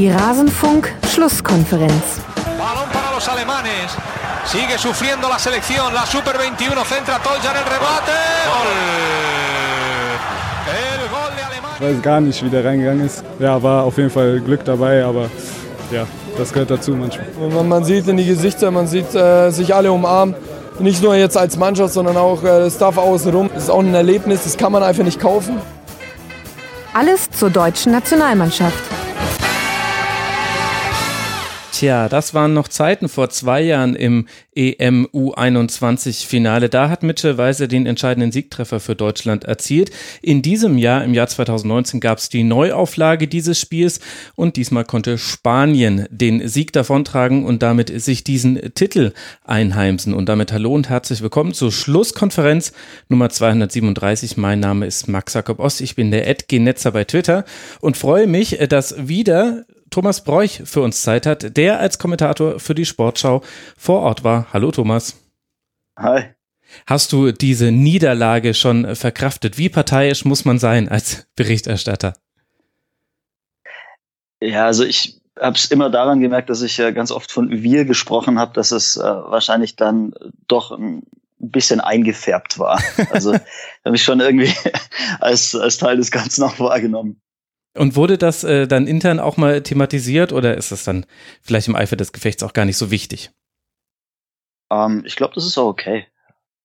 Die Rasenfunk-Schlusskonferenz. Balón para los alemanes. Sigue sufriendo la selección. La Super 21 centra Toljan el rebate. Gol. El gol de Alemania. Ich weiß gar nicht, wie der reingegangen ist. Ja, war auf jeden Fall Glück dabei, aber ja, das gehört dazu manchmal. Man, man sieht in die Gesichter, man sieht äh, sich alle umarmen. Nicht nur jetzt als Mannschaft, sondern auch äh, das Staff außenrum. Das ist auch ein Erlebnis, das kann man einfach nicht kaufen. Alles zur deutschen Nationalmannschaft. Tja, das waren noch Zeiten vor zwei Jahren im EM U21-Finale. Da hat Mitchell Weiser den entscheidenden Siegtreffer für Deutschland erzielt. In diesem Jahr, im Jahr 2019, gab es die Neuauflage dieses Spiels und diesmal konnte Spanien den Sieg davontragen und damit sich diesen Titel einheimsen. Und damit hallo und herzlich willkommen zur Schlusskonferenz Nummer 237. Mein Name ist Max Jakob Ost. Ich bin der Ed Netzer bei Twitter und freue mich, dass wieder Thomas Bräuch für uns Zeit hat, der als Kommentator für die Sportschau vor Ort war. Hallo Thomas. Hi. Hast du diese Niederlage schon verkraftet? Wie parteiisch muss man sein als Berichterstatter? Ja, also ich habe es immer daran gemerkt, dass ich ja ganz oft von wir gesprochen habe, dass es äh, wahrscheinlich dann doch ein bisschen eingefärbt war. Also habe ich schon irgendwie als, als Teil des Ganzen auch wahrgenommen. Und wurde das äh, dann intern auch mal thematisiert oder ist das dann vielleicht im Eifer des Gefechts auch gar nicht so wichtig? Ähm, ich glaube, das ist auch okay.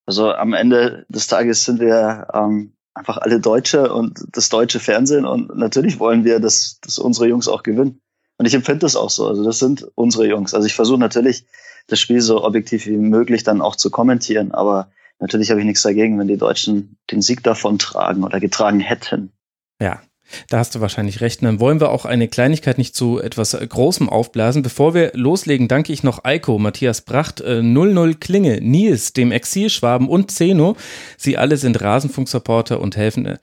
Also am Ende des Tages sind wir ähm, einfach alle Deutsche und das deutsche Fernsehen und natürlich wollen wir, dass, dass unsere Jungs auch gewinnen. Und ich empfinde das auch so. Also das sind unsere Jungs. Also ich versuche natürlich, das Spiel so objektiv wie möglich dann auch zu kommentieren, aber natürlich habe ich nichts dagegen, wenn die Deutschen den Sieg davon tragen oder getragen hätten. Ja, da hast du wahrscheinlich recht. dann wollen wir auch eine Kleinigkeit nicht zu etwas Großem aufblasen. Bevor wir loslegen, danke ich noch Eiko, Matthias Bracht, 00 äh, Klinge, Nils, dem Exilschwaben und Zeno. Sie alle sind Rasenfunk-Supporter und helfen äh,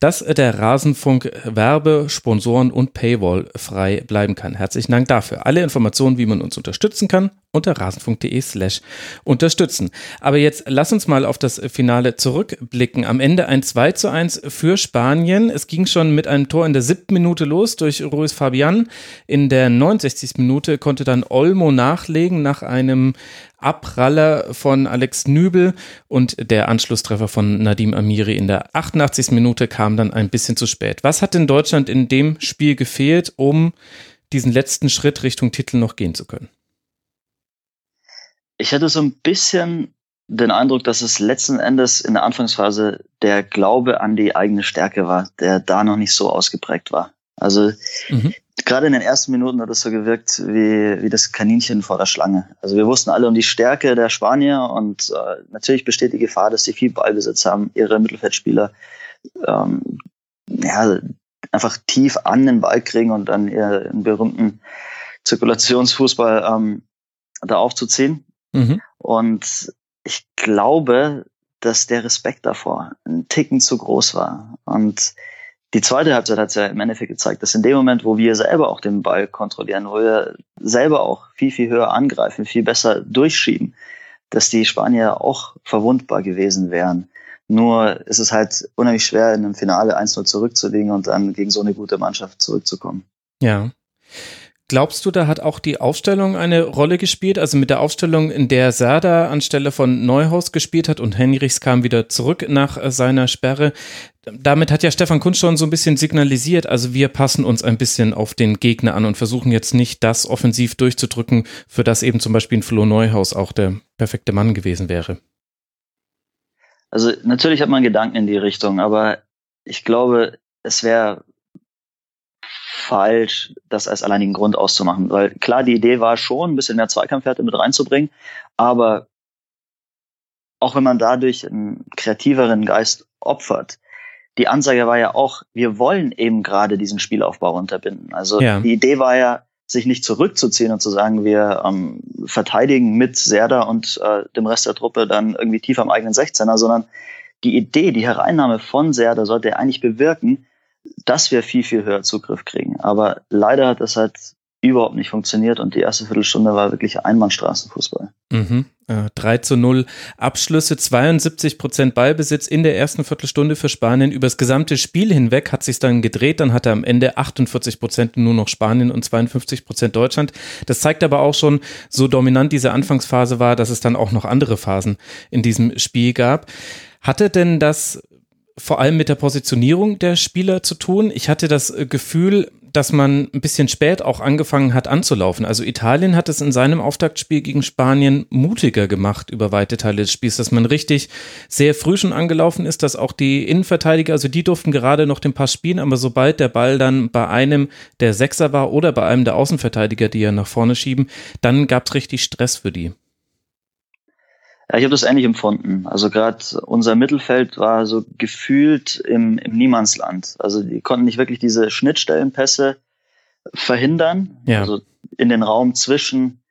dass der Rasenfunk Werbe, Sponsoren und Paywall frei bleiben kann. Herzlichen Dank dafür. Alle Informationen, wie man uns unterstützen kann, unter rasenfunk.de slash unterstützen. Aber jetzt lass uns mal auf das Finale zurückblicken. Am Ende ein 2 zu 1 für Spanien. Es ging schon mit einem Tor in der siebten Minute los durch Ruiz Fabian. In der 69. Minute konnte dann Olmo nachlegen nach einem Abpraller von Alex Nübel und der Anschlusstreffer von Nadim Amiri in der 88. Minute kam dann ein bisschen zu spät. Was hat in Deutschland in dem Spiel gefehlt, um diesen letzten Schritt Richtung Titel noch gehen zu können? Ich hatte so ein bisschen den Eindruck, dass es letzten Endes in der Anfangsphase der Glaube an die eigene Stärke war, der da noch nicht so ausgeprägt war. Also mhm gerade in den ersten Minuten hat es so gewirkt wie, wie das Kaninchen vor der Schlange. Also wir wussten alle um die Stärke der Spanier und äh, natürlich besteht die Gefahr, dass sie viel Ballbesitz haben, ihre Mittelfeldspieler ähm, ja, einfach tief an den Ball kriegen und dann ihren berühmten Zirkulationsfußball ähm, da aufzuziehen. Mhm. Und ich glaube, dass der Respekt davor ein Ticken zu groß war. Und die zweite Halbzeit hat es ja im Endeffekt gezeigt, dass in dem Moment, wo wir selber auch den Ball kontrollieren, wo wir selber auch viel, viel höher angreifen, viel besser durchschieben, dass die Spanier auch verwundbar gewesen wären. Nur ist es halt unheimlich schwer, in einem Finale 1-0 zurückzulegen und dann gegen so eine gute Mannschaft zurückzukommen. Ja. Glaubst du, da hat auch die Aufstellung eine Rolle gespielt? Also mit der Aufstellung, in der Serda anstelle von Neuhaus gespielt hat und Henrichs kam wieder zurück nach äh, seiner Sperre. Damit hat ja Stefan Kunz schon so ein bisschen signalisiert, also wir passen uns ein bisschen auf den Gegner an und versuchen jetzt nicht das offensiv durchzudrücken, für das eben zum Beispiel ein Flo Neuhaus auch der perfekte Mann gewesen wäre. Also natürlich hat man Gedanken in die Richtung, aber ich glaube, es wäre falsch, das als alleinigen Grund auszumachen. Weil klar, die Idee war schon, ein bisschen mehr Zweikampfwerte mit reinzubringen, aber auch wenn man dadurch einen kreativeren Geist opfert, die Ansage war ja auch, wir wollen eben gerade diesen Spielaufbau unterbinden. Also ja. die Idee war ja, sich nicht zurückzuziehen und zu sagen, wir ähm, verteidigen mit Serda und äh, dem Rest der Truppe dann irgendwie tief am eigenen 16er, sondern die Idee, die Hereinnahme von Serda sollte eigentlich bewirken, dass wir viel, viel höher Zugriff kriegen. Aber leider hat das halt überhaupt nicht funktioniert und die erste Viertelstunde war wirklich Einbahnstraßenfußball. Mhm. Äh, 3 zu 0 Abschlüsse, 72 Prozent Ballbesitz in der ersten Viertelstunde für Spanien. Über das gesamte Spiel hinweg hat sich dann gedreht. Dann hatte am Ende 48 Prozent nur noch Spanien und 52 Prozent Deutschland. Das zeigt aber auch schon, so dominant diese Anfangsphase war, dass es dann auch noch andere Phasen in diesem Spiel gab. Hatte denn das vor allem mit der Positionierung der Spieler zu tun? Ich hatte das Gefühl, dass man ein bisschen spät auch angefangen hat anzulaufen. Also Italien hat es in seinem Auftaktspiel gegen Spanien mutiger gemacht über weite Teile des Spiels, dass man richtig sehr früh schon angelaufen ist, dass auch die Innenverteidiger, also die durften gerade noch den Pass spielen, aber sobald der Ball dann bei einem der Sechser war oder bei einem der Außenverteidiger, die ja nach vorne schieben, dann gab es richtig Stress für die. Ja, ich habe das ähnlich empfunden. Also gerade unser Mittelfeld war so gefühlt im, im Niemandsland. Also die konnten nicht wirklich diese Schnittstellenpässe verhindern. Ja. Also in den Raum zwischen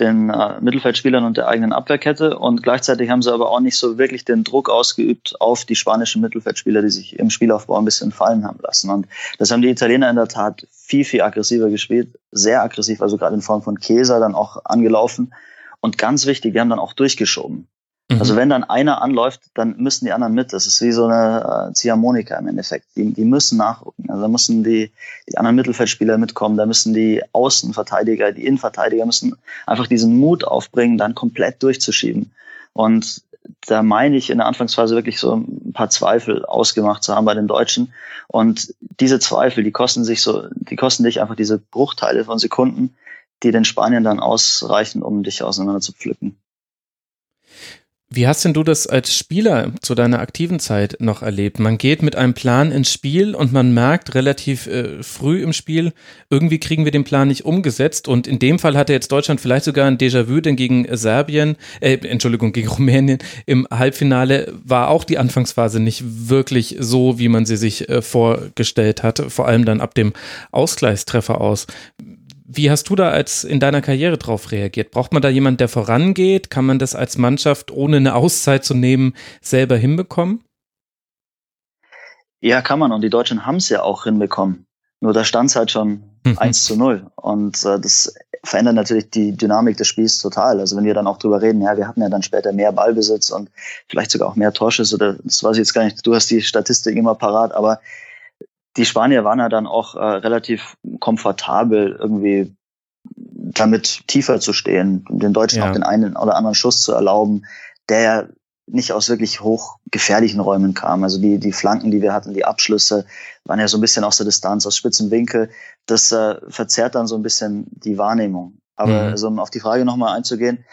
den äh, Mittelfeldspielern und der eigenen Abwehrkette. Und gleichzeitig haben sie aber auch nicht so wirklich den Druck ausgeübt auf die spanischen Mittelfeldspieler, die sich im Spielaufbau ein bisschen fallen haben lassen. Und das haben die Italiener in der Tat viel, viel aggressiver gespielt. Sehr aggressiv, also gerade in Form von Käser dann auch angelaufen. Und ganz wichtig, wir haben dann auch durchgeschoben. Mhm. Also wenn dann einer anläuft, dann müssen die anderen mit. Das ist wie so eine äh, Ziehharmonika im Endeffekt. Die, die müssen nachrücken. Also da müssen die, die anderen Mittelfeldspieler mitkommen, da müssen die Außenverteidiger, die Innenverteidiger müssen einfach diesen Mut aufbringen, dann komplett durchzuschieben. Und da meine ich in der Anfangsphase wirklich so ein paar Zweifel ausgemacht zu haben bei den Deutschen. Und diese Zweifel, die kosten sich so, die kosten dich einfach diese Bruchteile von Sekunden, die den Spaniern dann ausreichen, um dich auseinander zu pflücken. Wie hast denn du das als Spieler zu deiner aktiven Zeit noch erlebt? Man geht mit einem Plan ins Spiel und man merkt relativ äh, früh im Spiel, irgendwie kriegen wir den Plan nicht umgesetzt. Und in dem Fall hatte jetzt Deutschland vielleicht sogar ein Déjà-vu, denn gegen Serbien, äh, Entschuldigung, gegen Rumänien im Halbfinale war auch die Anfangsphase nicht wirklich so, wie man sie sich äh, vorgestellt hatte, vor allem dann ab dem Ausgleichstreffer aus. Wie hast du da als in deiner Karriere drauf reagiert? Braucht man da jemand, der vorangeht? Kann man das als Mannschaft, ohne eine Auszeit zu nehmen, selber hinbekommen? Ja, kann man. Und die Deutschen haben es ja auch hinbekommen. Nur da stand es halt schon mhm. 1 zu 0. Und äh, das verändert natürlich die Dynamik des Spiels total. Also wenn wir dann auch drüber reden, ja, wir hatten ja dann später mehr Ballbesitz und vielleicht sogar auch mehr Torschüsse, oder das weiß ich jetzt gar nicht, du hast die Statistik immer parat, aber die Spanier waren ja dann auch äh, relativ komfortabel irgendwie damit tiefer zu stehen, den Deutschen ja. auch den einen oder anderen Schuss zu erlauben, der nicht aus wirklich hochgefährlichen Räumen kam. Also die, die Flanken, die wir hatten, die Abschlüsse waren ja so ein bisschen aus der Distanz, aus spitzen Winkel. Das äh, verzerrt dann so ein bisschen die Wahrnehmung. Aber mhm. also, um auf die Frage nochmal einzugehen,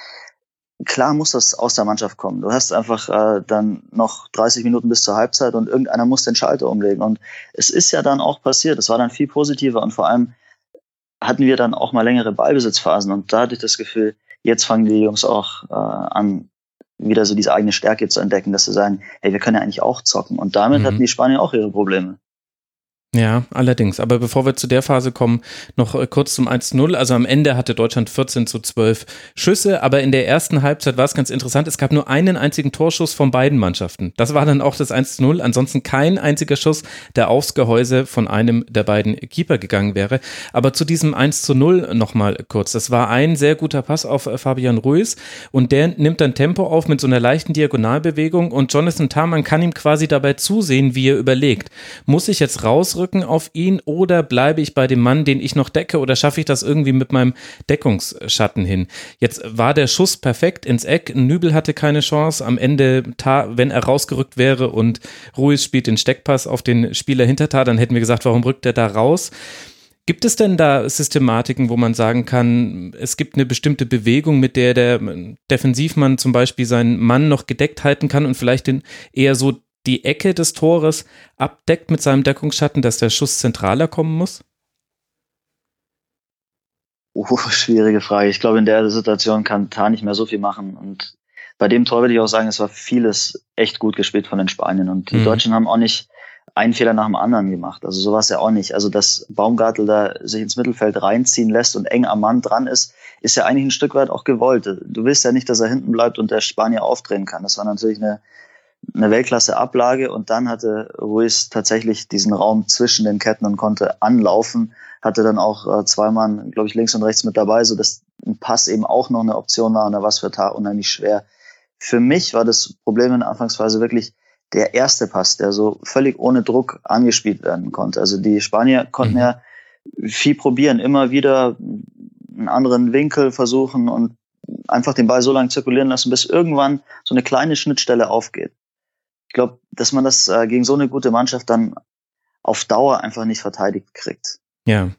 klar muss das aus der Mannschaft kommen. Du hast einfach äh, dann noch 30 Minuten bis zur Halbzeit und irgendeiner muss den Schalter umlegen. Und es ist ja dann auch passiert. Es war dann viel positiver und vor allem hatten wir dann auch mal längere Ballbesitzphasen und da hatte ich das Gefühl, jetzt fangen die Jungs auch äh, an, wieder so diese eigene Stärke zu entdecken, dass sie sagen, hey, wir können ja eigentlich auch zocken. Und damit mhm. hatten die Spanier auch ihre Probleme. Ja, allerdings. Aber bevor wir zu der Phase kommen, noch äh, kurz zum 1-0. Also am Ende hatte Deutschland 14 zu 12 Schüsse, aber in der ersten Halbzeit war es ganz interessant. Es gab nur einen einzigen Torschuss von beiden Mannschaften. Das war dann auch das 1-0. Ansonsten kein einziger Schuss, der aufs Gehäuse von einem der beiden Keeper gegangen wäre. Aber zu diesem 1-0 nochmal kurz. Das war ein sehr guter Pass auf äh, Fabian Ruiz und der nimmt dann Tempo auf mit so einer leichten Diagonalbewegung und Jonathan Tarman kann ihm quasi dabei zusehen, wie er überlegt. Muss ich jetzt rausrücken? Rücken auf ihn oder bleibe ich bei dem Mann, den ich noch decke oder schaffe ich das irgendwie mit meinem Deckungsschatten hin? Jetzt war der Schuss perfekt ins Eck. Nübel hatte keine Chance. Am Ende, wenn er rausgerückt wäre und Ruiz spielt den Steckpass auf den Spieler hinter Tar, dann hätten wir gesagt, warum rückt er da raus? Gibt es denn da Systematiken, wo man sagen kann, es gibt eine bestimmte Bewegung, mit der der Defensivmann zum Beispiel seinen Mann noch gedeckt halten kann und vielleicht den eher so die Ecke des Tores abdeckt mit seinem Deckungsschatten, dass der Schuss zentraler kommen muss? Oh, schwierige Frage. Ich glaube, in der Situation kann Tar nicht mehr so viel machen. Und bei dem Tor würde ich auch sagen, es war vieles echt gut gespielt von den Spaniern. Und die mhm. Deutschen haben auch nicht einen Fehler nach dem anderen gemacht. Also so war es ja auch nicht. Also dass Baumgartel da sich ins Mittelfeld reinziehen lässt und eng am Mann dran ist, ist ja eigentlich ein Stück weit auch gewollt. Du willst ja nicht, dass er hinten bleibt und der Spanier aufdrehen kann. Das war natürlich eine eine Weltklasse-Ablage und dann hatte Ruiz tatsächlich diesen Raum zwischen den Ketten und konnte anlaufen, hatte dann auch äh, zwei Mann, glaube ich, links und rechts mit dabei, so dass ein Pass eben auch noch eine Option war und da war es für Tar unheimlich schwer. Für mich war das Problem in der Anfangsphase wirklich der erste Pass, der so völlig ohne Druck angespielt werden konnte. Also die Spanier konnten mhm. ja viel probieren, immer wieder einen anderen Winkel versuchen und einfach den Ball so lange zirkulieren lassen, bis irgendwann so eine kleine Schnittstelle aufgeht. Ich glaube, dass man das äh, gegen so eine gute Mannschaft dann auf Dauer einfach nicht verteidigt kriegt. Ja.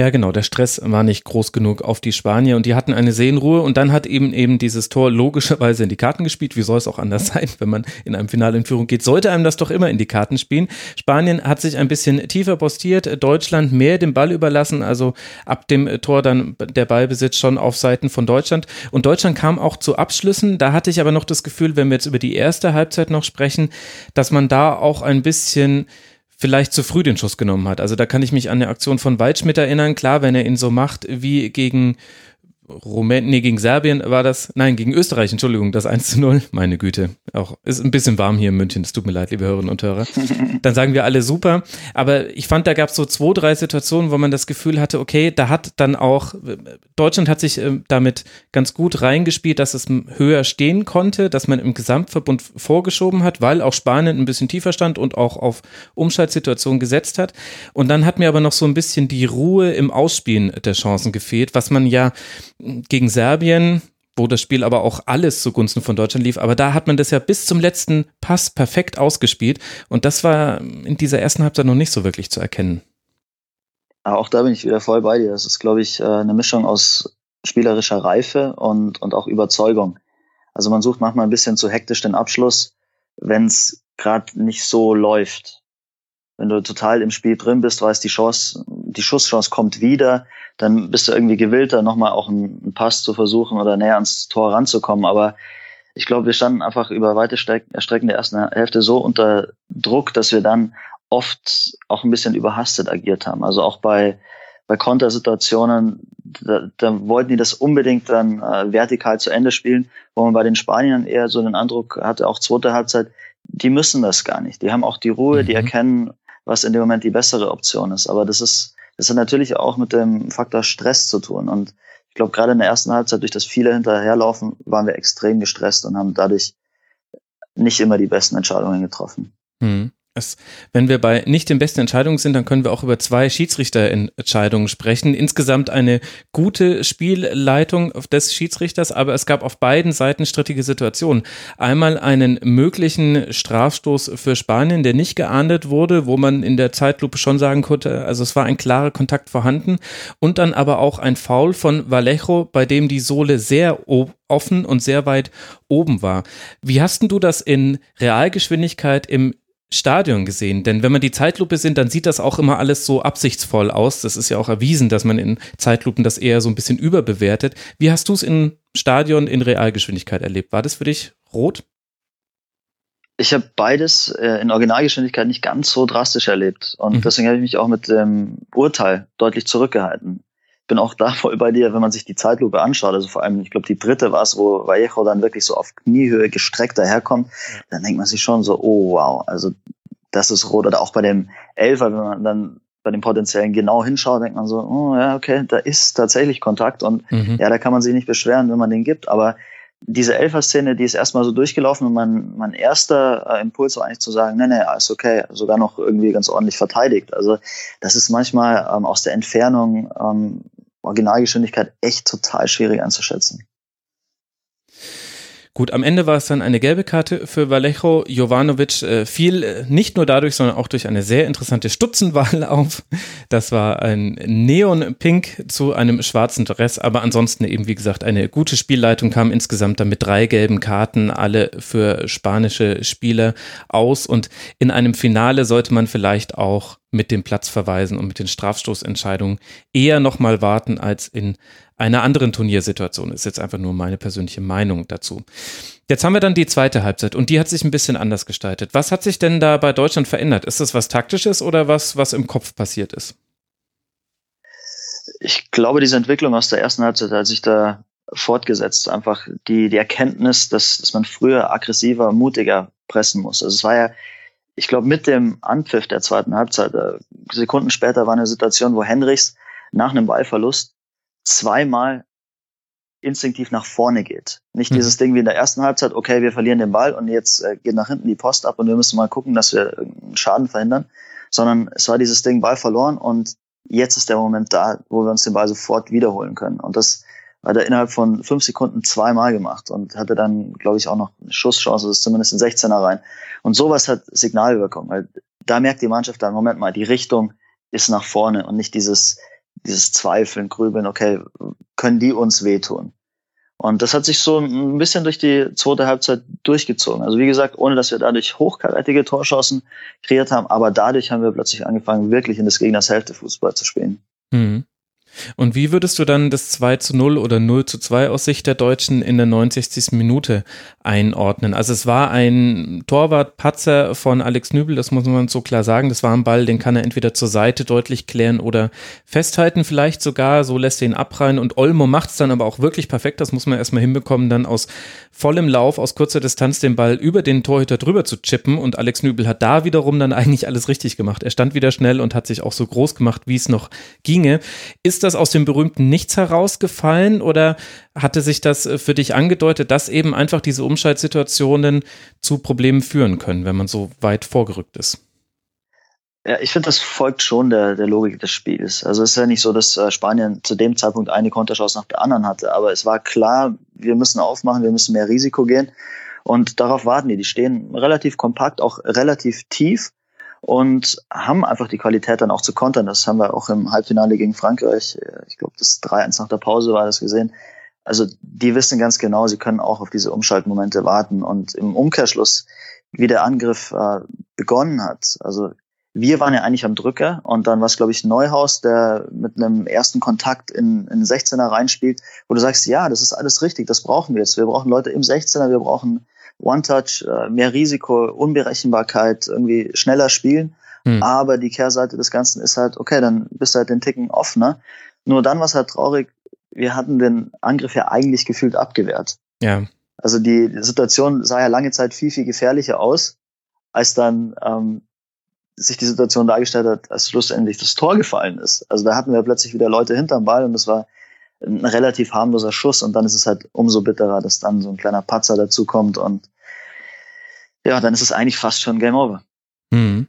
Ja, genau. Der Stress war nicht groß genug auf die Spanier und die hatten eine Seelenruhe und dann hat eben eben dieses Tor logischerweise in die Karten gespielt. Wie soll es auch anders sein, wenn man in einem Finale in Führung geht? Sollte einem das doch immer in die Karten spielen. Spanien hat sich ein bisschen tiefer postiert, Deutschland mehr den Ball überlassen, also ab dem Tor dann der Ballbesitz schon auf Seiten von Deutschland und Deutschland kam auch zu Abschlüssen. Da hatte ich aber noch das Gefühl, wenn wir jetzt über die erste Halbzeit noch sprechen, dass man da auch ein bisschen vielleicht zu früh den Schuss genommen hat. Also da kann ich mich an eine Aktion von Waldschmidt erinnern. Klar, wenn er ihn so macht wie gegen Rumänien, nee, gegen Serbien war das, nein, gegen Österreich, Entschuldigung, das 1 zu 0. Meine Güte, auch ist ein bisschen warm hier in München, es tut mir leid, liebe Hörerinnen und Hörer. Dann sagen wir alle super, aber ich fand, da gab es so zwei, drei Situationen, wo man das Gefühl hatte, okay, da hat dann auch, Deutschland hat sich äh, damit ganz gut reingespielt, dass es höher stehen konnte, dass man im Gesamtverbund vorgeschoben hat, weil auch Spanien ein bisschen tiefer stand und auch auf Umschaltsituationen gesetzt hat. Und dann hat mir aber noch so ein bisschen die Ruhe im Ausspielen der Chancen gefehlt, was man ja gegen Serbien, wo das Spiel aber auch alles zugunsten von Deutschland lief. Aber da hat man das ja bis zum letzten Pass perfekt ausgespielt. Und das war in dieser ersten Halbzeit noch nicht so wirklich zu erkennen. auch da bin ich wieder voll bei dir. Das ist, glaube ich, äh, eine Mischung aus spielerischer Reife und, und auch Überzeugung. Also man sucht manchmal ein bisschen zu hektisch den Abschluss, wenn es gerade nicht so läuft. Wenn du total im Spiel drin bist, weißt die Chance, die Schusschance kommt wieder, dann bist du irgendwie gewillter, nochmal auch einen, Pass zu versuchen oder näher ans Tor ranzukommen. Aber ich glaube, wir standen einfach über weite Strecken der ersten Hälfte so unter Druck, dass wir dann oft auch ein bisschen überhastet agiert haben. Also auch bei, bei Kontersituationen, da, da wollten die das unbedingt dann äh, vertikal zu Ende spielen, wo man bei den Spaniern eher so den Eindruck hatte, auch zweite Halbzeit, die müssen das gar nicht. Die haben auch die Ruhe, mhm. die erkennen, was in dem Moment die bessere Option ist. Aber das ist, das hat natürlich auch mit dem Faktor Stress zu tun. Und ich glaube, gerade in der ersten Halbzeit, durch das viele hinterherlaufen, waren wir extrem gestresst und haben dadurch nicht immer die besten Entscheidungen getroffen. Hm. Es, wenn wir bei nicht den besten Entscheidungen sind, dann können wir auch über zwei Schiedsrichterentscheidungen sprechen. Insgesamt eine gute Spielleitung des Schiedsrichters, aber es gab auf beiden Seiten strittige Situationen. Einmal einen möglichen Strafstoß für Spanien, der nicht geahndet wurde, wo man in der Zeitlupe schon sagen konnte, also es war ein klarer Kontakt vorhanden. Und dann aber auch ein Foul von Vallejo, bei dem die Sohle sehr offen und sehr weit oben war. Wie hast du das in Realgeschwindigkeit im Stadion gesehen. Denn wenn man die Zeitlupe sind, dann sieht das auch immer alles so absichtsvoll aus. Das ist ja auch erwiesen, dass man in Zeitlupen das eher so ein bisschen überbewertet. Wie hast du es im Stadion in Realgeschwindigkeit erlebt? War das für dich rot? Ich habe beides äh, in Originalgeschwindigkeit nicht ganz so drastisch erlebt. Und mhm. deswegen habe ich mich auch mit dem Urteil deutlich zurückgehalten bin auch da voll bei dir, wenn man sich die Zeitlupe anschaut, also vor allem, ich glaube, die dritte war es, wo Vallejo dann wirklich so auf Kniehöhe gestreckt daherkommt, ja. dann denkt man sich schon so, oh wow, also das ist rot. Oder auch bei dem Elfer, wenn man dann bei dem potenziellen genau hinschaut, denkt man so, oh ja, okay, da ist tatsächlich Kontakt und mhm. ja, da kann man sich nicht beschweren, wenn man den gibt, aber diese Elfer-Szene, die ist erstmal so durchgelaufen und mein, mein erster äh, Impuls war eigentlich zu sagen, nee, nee, ist okay, sogar noch irgendwie ganz ordentlich verteidigt. Also das ist manchmal ähm, aus der Entfernung ähm, Originalgeschwindigkeit echt total schwierig einzuschätzen. Gut, am Ende war es dann eine gelbe Karte für Vallejo. Jovanovic äh, fiel äh, nicht nur dadurch, sondern auch durch eine sehr interessante Stutzenwahl auf. Das war ein Neon-Pink zu einem schwarzen Dress, aber ansonsten eben, wie gesagt, eine gute Spielleitung kam insgesamt dann mit drei gelben Karten, alle für spanische Spieler aus. Und in einem Finale sollte man vielleicht auch mit dem Platzverweisen und mit den Strafstoßentscheidungen eher nochmal warten als in einer anderen Turniersituation. Ist jetzt einfach nur meine persönliche Meinung dazu. Jetzt haben wir dann die zweite Halbzeit und die hat sich ein bisschen anders gestaltet. Was hat sich denn da bei Deutschland verändert? Ist das was Taktisches oder was, was im Kopf passiert ist? Ich glaube, diese Entwicklung aus der ersten Halbzeit hat sich da fortgesetzt. Einfach die, die Erkenntnis, dass, dass man früher aggressiver, mutiger pressen muss. Also es war ja, ich glaube, mit dem Anpfiff der zweiten Halbzeit, äh, Sekunden später war eine Situation, wo Henrichs nach einem Ballverlust zweimal instinktiv nach vorne geht. Nicht mhm. dieses Ding wie in der ersten Halbzeit, okay, wir verlieren den Ball und jetzt äh, geht nach hinten die Post ab und wir müssen mal gucken, dass wir einen Schaden verhindern, sondern es war dieses Ding Ball verloren und jetzt ist der Moment da, wo wir uns den Ball sofort wiederholen können. Und das hat er innerhalb von fünf Sekunden zweimal gemacht und hatte dann, glaube ich, auch noch eine Schusschance, das ist zumindest in 16er rein. Und sowas hat Signalwirkung, weil da merkt die Mannschaft dann, Moment mal, die Richtung ist nach vorne und nicht dieses, dieses Zweifeln, Grübeln, okay, können die uns wehtun? Und das hat sich so ein bisschen durch die zweite Halbzeit durchgezogen. Also wie gesagt, ohne dass wir dadurch hochkarätige Torschancen kreiert haben, aber dadurch haben wir plötzlich angefangen, wirklich in des Gegners Hälfte Fußball zu spielen. Mhm. Und wie würdest du dann das 2 zu 0 oder 0 zu 2 aus Sicht der Deutschen in der 69. Minute einordnen? Also es war ein Torwartpatzer von Alex Nübel, das muss man so klar sagen. Das war ein Ball, den kann er entweder zur Seite deutlich klären oder festhalten vielleicht sogar. So lässt er ihn abreihen und Olmo macht es dann aber auch wirklich perfekt. Das muss man erstmal hinbekommen, dann aus vollem Lauf, aus kurzer Distanz den Ball über den Torhüter drüber zu chippen und Alex Nübel hat da wiederum dann eigentlich alles richtig gemacht. Er stand wieder schnell und hat sich auch so groß gemacht, wie es noch ginge. Ist das das aus dem berühmten Nichts herausgefallen oder hatte sich das äh, für dich angedeutet, dass eben einfach diese Umschaltsituationen zu Problemen führen können, wenn man so weit vorgerückt ist? Ja, ich finde, das folgt schon der, der Logik des Spiels. Also es ist ja nicht so, dass äh, Spanien zu dem Zeitpunkt eine Konterchance nach der anderen hatte, aber es war klar, wir müssen aufmachen, wir müssen mehr Risiko gehen und darauf warten die. Die stehen relativ kompakt, auch relativ tief und haben einfach die Qualität dann auch zu kontern. Das haben wir auch im Halbfinale gegen Frankreich, ich glaube, das 3-1 nach der Pause war das gesehen. Also die wissen ganz genau, sie können auch auf diese Umschaltmomente warten und im Umkehrschluss, wie der Angriff äh, begonnen hat. Also wir waren ja eigentlich am Drücker und dann war es, glaube ich, Neuhaus, der mit einem ersten Kontakt in, in 16er reinspielt, wo du sagst, ja, das ist alles richtig, das brauchen wir jetzt. Wir brauchen Leute im 16er, wir brauchen One-Touch, äh, mehr Risiko, Unberechenbarkeit, irgendwie schneller spielen. Hm. Aber die Kehrseite des Ganzen ist halt, okay, dann bist du halt den Ticken offener. Nur dann war es halt traurig, wir hatten den Angriff ja eigentlich gefühlt abgewehrt. Ja. Also die Situation sah ja lange Zeit viel, viel gefährlicher aus, als dann ähm, sich die Situation dargestellt hat, als schlussendlich das Tor gefallen ist. Also da hatten wir plötzlich wieder Leute hinterm Ball und das war ein relativ harmloser Schuss und dann ist es halt umso bitterer, dass dann so ein kleiner Patzer dazukommt und ja, dann ist es eigentlich fast schon Game Over. Mhm.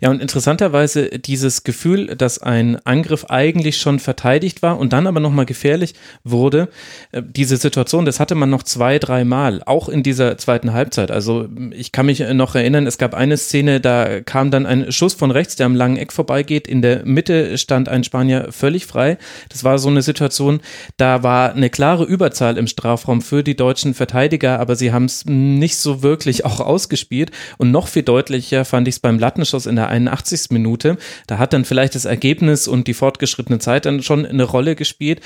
Ja, und interessanterweise dieses Gefühl, dass ein Angriff eigentlich schon verteidigt war und dann aber nochmal gefährlich wurde, äh, diese Situation, das hatte man noch zwei, dreimal, auch in dieser zweiten Halbzeit. Also ich kann mich noch erinnern, es gab eine Szene, da kam dann ein Schuss von rechts, der am langen Eck vorbeigeht. In der Mitte stand ein Spanier völlig frei. Das war so eine Situation, da war eine klare Überzahl im Strafraum für die deutschen Verteidiger, aber sie haben es nicht so wirklich auch ausgespielt. Und noch viel deutlicher fand ich es beim Lattenschuss in der 81. Minute. Da hat dann vielleicht das Ergebnis und die fortgeschrittene Zeit dann schon eine Rolle gespielt.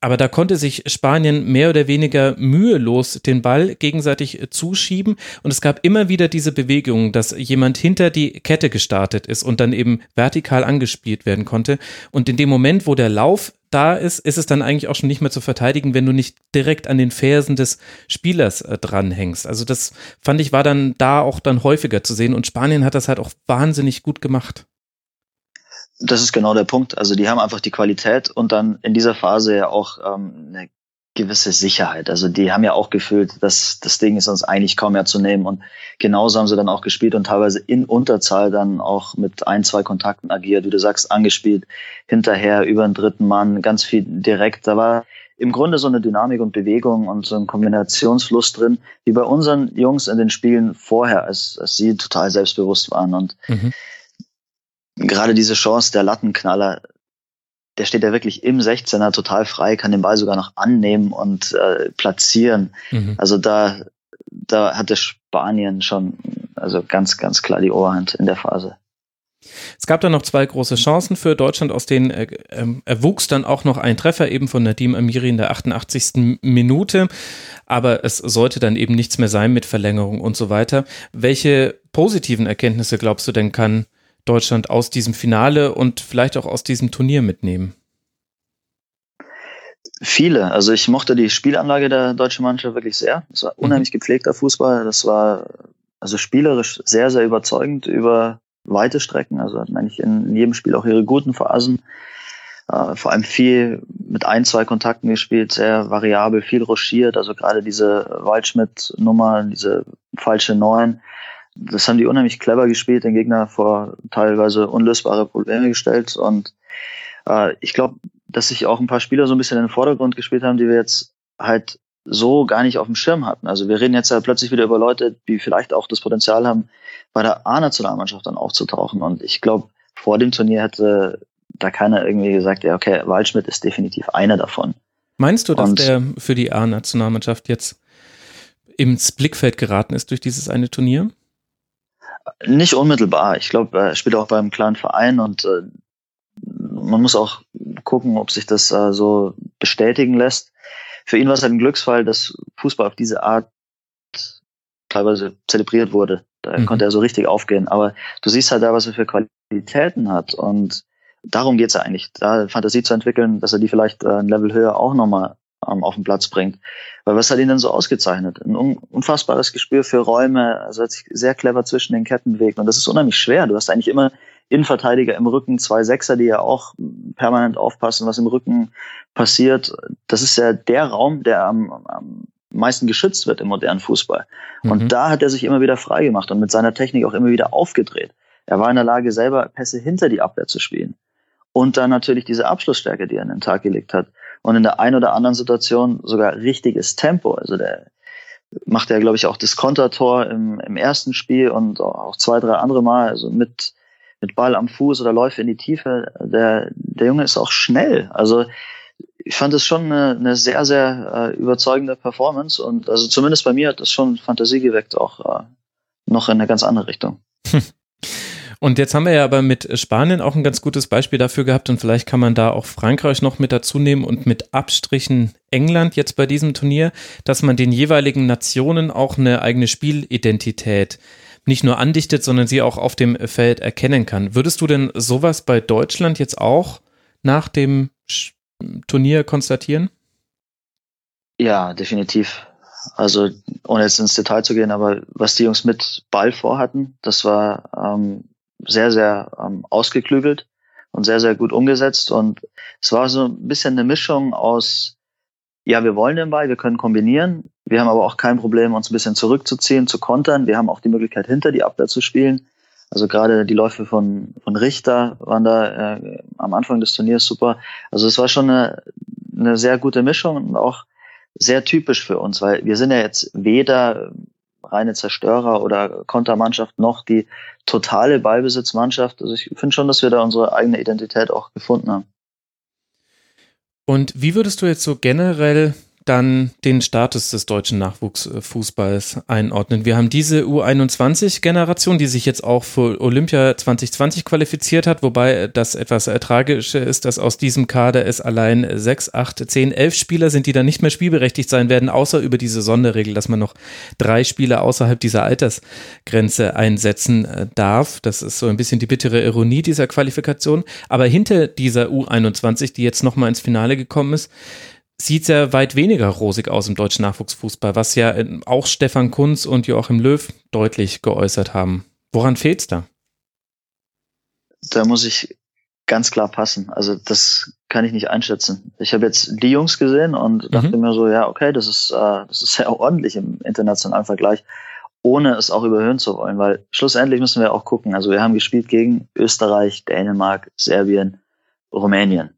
Aber da konnte sich Spanien mehr oder weniger mühelos den Ball gegenseitig zuschieben. Und es gab immer wieder diese Bewegung, dass jemand hinter die Kette gestartet ist und dann eben vertikal angespielt werden konnte. Und in dem Moment, wo der Lauf da ist, ist es dann eigentlich auch schon nicht mehr zu verteidigen, wenn du nicht direkt an den Fersen des Spielers äh, dranhängst. Also das fand ich war dann da auch dann häufiger zu sehen und Spanien hat das halt auch wahnsinnig gut gemacht. Das ist genau der Punkt. Also die haben einfach die Qualität und dann in dieser Phase ja auch ähm, eine gewisse Sicherheit. Also die haben ja auch gefühlt, dass das Ding ist uns eigentlich kaum mehr zu nehmen. Und genauso haben sie dann auch gespielt und teilweise in Unterzahl dann auch mit ein, zwei Kontakten agiert, wie du sagst, angespielt, hinterher über den dritten Mann, ganz viel direkt. Da war im Grunde so eine Dynamik und Bewegung und so ein Kombinationsfluss drin, wie bei unseren Jungs in den Spielen vorher, als, als sie total selbstbewusst waren. Und mhm. gerade diese Chance der Lattenknaller, der steht ja wirklich im 16er total frei, kann den Ball sogar noch annehmen und äh, platzieren. Mhm. Also da, da hatte Spanien schon also ganz, ganz klar die Oberhand in der Phase. Es gab dann noch zwei große Chancen für Deutschland, aus denen äh, äh, erwuchs dann auch noch ein Treffer eben von Nadim Amiri in der 88. Minute. Aber es sollte dann eben nichts mehr sein mit Verlängerung und so weiter. Welche positiven Erkenntnisse glaubst du denn kann Deutschland aus diesem Finale und vielleicht auch aus diesem Turnier mitnehmen? Viele. Also ich mochte die Spielanlage der deutschen Mannschaft wirklich sehr. Es war mhm. unheimlich gepflegter Fußball. Das war also spielerisch sehr, sehr überzeugend über weite Strecken. Also hatten eigentlich in jedem Spiel auch ihre guten Phasen. Äh, vor allem viel mit ein, zwei Kontakten gespielt, sehr variabel, viel rochiert. Also gerade diese Waldschmidt-Nummer, diese falsche Neun, das haben die unheimlich clever gespielt, den Gegner vor teilweise unlösbare Probleme gestellt. Und äh, ich glaube, dass sich auch ein paar Spieler so ein bisschen in den Vordergrund gespielt haben, die wir jetzt halt so gar nicht auf dem Schirm hatten. Also wir reden jetzt ja plötzlich wieder über Leute, die vielleicht auch das Potenzial haben, bei der A-Nationalmannschaft dann aufzutauchen. Und ich glaube, vor dem Turnier hätte da keiner irgendwie gesagt, ja, okay, Waldschmidt ist definitiv einer davon. Meinst du, dass Und, der für die A-Nationalmannschaft jetzt ins Blickfeld geraten ist durch dieses eine Turnier? Nicht unmittelbar. Ich glaube, er spielt auch beim kleinen Verein und äh, man muss auch gucken, ob sich das äh, so bestätigen lässt. Für ihn war es halt ein Glücksfall, dass Fußball auf diese Art teilweise zelebriert wurde. Da mhm. konnte er so richtig aufgehen. Aber du siehst halt da, was er für Qualitäten hat. Und darum geht's ja eigentlich, da Fantasie zu entwickeln, dass er die vielleicht äh, ein Level höher auch nochmal ähm, auf den Platz bringt. Weil was hat ihn denn so ausgezeichnet? Ein unfassbares Gespür für Räume, also hat sich sehr clever zwischen den Ketten bewegt. Und das ist unheimlich schwer. Du hast eigentlich immer Innenverteidiger im Rücken, zwei Sechser, die ja auch permanent aufpassen, was im Rücken passiert. Das ist ja der Raum, der am, am meisten geschützt wird im modernen Fußball. Und mhm. da hat er sich immer wieder frei gemacht und mit seiner Technik auch immer wieder aufgedreht. Er war in der Lage, selber Pässe hinter die Abwehr zu spielen. Und dann natürlich diese Abschlussstärke, die er an den Tag gelegt hat. Und in der einen oder anderen Situation sogar richtiges Tempo. Also der macht ja, glaube ich, auch das Kontertor im, im ersten Spiel und auch zwei, drei andere Mal. Also mit mit Ball am Fuß oder Läufe in die Tiefe. Der, der Junge ist auch schnell. Also ich fand es schon eine, eine sehr, sehr äh, überzeugende Performance und also zumindest bei mir hat das schon Fantasie geweckt, auch äh, noch in eine ganz andere Richtung. Und jetzt haben wir ja aber mit Spanien auch ein ganz gutes Beispiel dafür gehabt und vielleicht kann man da auch Frankreich noch mit dazu nehmen und mit Abstrichen England jetzt bei diesem Turnier, dass man den jeweiligen Nationen auch eine eigene Spielidentität nicht nur andichtet, sondern sie auch auf dem Feld erkennen kann. Würdest du denn sowas bei Deutschland jetzt auch nach dem Turnier konstatieren? Ja, definitiv. Also ohne jetzt ins Detail zu gehen, aber was die Jungs mit Ball vorhatten, das war ähm, sehr, sehr ähm, ausgeklügelt und sehr, sehr gut umgesetzt. Und es war so ein bisschen eine Mischung aus, ja, wir wollen den Ball, wir können kombinieren, wir haben aber auch kein Problem, uns ein bisschen zurückzuziehen, zu kontern. Wir haben auch die Möglichkeit, hinter die Abwehr zu spielen. Also gerade die Läufe von, von Richter waren da äh, am Anfang des Turniers super. Also es war schon eine, eine sehr gute Mischung und auch sehr typisch für uns, weil wir sind ja jetzt weder reine Zerstörer oder Kontermannschaft noch die totale Ballbesitzmannschaft. Also ich finde schon, dass wir da unsere eigene Identität auch gefunden haben. Und wie würdest du jetzt so generell dann den Status des deutschen Nachwuchsfußballs einordnen. Wir haben diese U21-Generation, die sich jetzt auch für Olympia 2020 qualifiziert hat, wobei das etwas tragische ist, dass aus diesem Kader es allein sechs, acht, zehn, elf Spieler sind, die dann nicht mehr spielberechtigt sein werden, außer über diese Sonderregel, dass man noch drei Spieler außerhalb dieser Altersgrenze einsetzen äh, darf. Das ist so ein bisschen die bittere Ironie dieser Qualifikation. Aber hinter dieser U21, die jetzt nochmal ins Finale gekommen ist, sieht es ja weit weniger rosig aus im deutschen Nachwuchsfußball, was ja äh, auch Stefan Kunz und Joachim Löw deutlich geäußert haben. Woran fehlt es da? Da muss ich ganz klar passen. Also das kann ich nicht einschätzen. Ich habe jetzt die Jungs gesehen und mhm. dachte mir so, ja, okay, das ist, äh, das ist sehr ordentlich im internationalen Vergleich, ohne es auch überhöhen zu wollen, weil schlussendlich müssen wir auch gucken. Also wir haben gespielt gegen Österreich, Dänemark, Serbien, Rumänien.